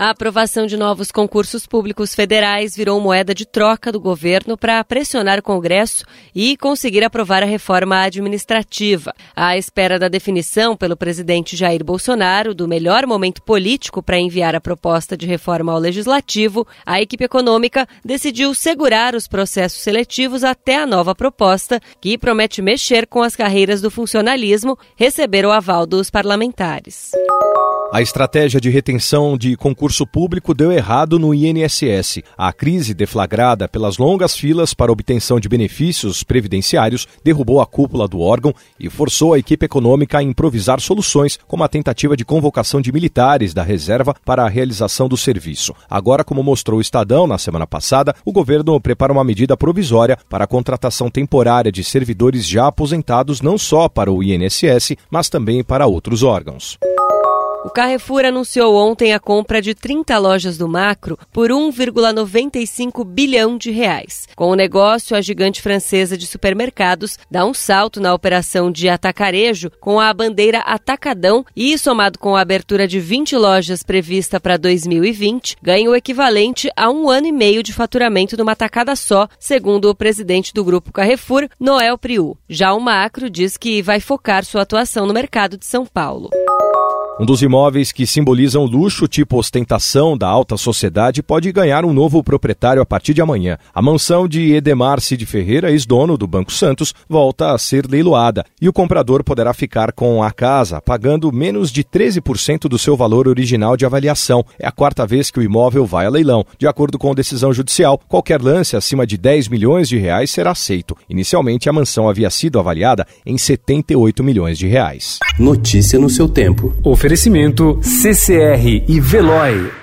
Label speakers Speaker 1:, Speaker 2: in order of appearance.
Speaker 1: A aprovação de novos concursos públicos federais virou moeda de troca do governo para pressionar o Congresso e conseguir aprovar a reforma administrativa. À espera da definição pelo presidente Jair Bolsonaro do melhor momento político para enviar a proposta de reforma ao Legislativo, a equipe econômica decidiu segurar os processos seletivos até a nova proposta, que promete mexer com as carreiras do funcionalismo, receber o aval dos parlamentares.
Speaker 2: A estratégia de retenção de concurso público deu errado no INSS. A crise deflagrada pelas longas filas para obtenção de benefícios previdenciários derrubou a cúpula do órgão e forçou a equipe econômica a improvisar soluções, como a tentativa de convocação de militares da reserva para a realização do serviço. Agora, como mostrou o Estadão na semana passada, o governo prepara uma medida provisória para a contratação temporária de servidores já aposentados não só para o INSS, mas também para outros órgãos.
Speaker 1: O Carrefour anunciou ontem a compra de 30 lojas do Macro por 1,95 bilhão de reais. Com o negócio, a gigante francesa de supermercados dá um salto na operação de atacarejo com a bandeira Atacadão e, somado com a abertura de 20 lojas prevista para 2020, ganha o equivalente a um ano e meio de faturamento numa tacada só, segundo o presidente do grupo Carrefour, Noel Priu. Já o Macro diz que vai focar sua atuação no mercado de São Paulo.
Speaker 2: Um dos imóveis que simbolizam luxo tipo ostentação da alta sociedade pode ganhar um novo proprietário a partir de amanhã. A mansão de Edemar Cid Ferreira, ex-dono do Banco Santos, volta a ser leiloada e o comprador poderá ficar com a casa pagando menos de 13% do seu valor original de avaliação. É a quarta vez que o imóvel vai a leilão. De acordo com decisão judicial, qualquer lance acima de 10 milhões de reais será aceito. Inicialmente, a mansão havia sido avaliada em 78 milhões de reais.
Speaker 3: Notícia no seu tempo.
Speaker 4: Oferecimento CCR e Veloy.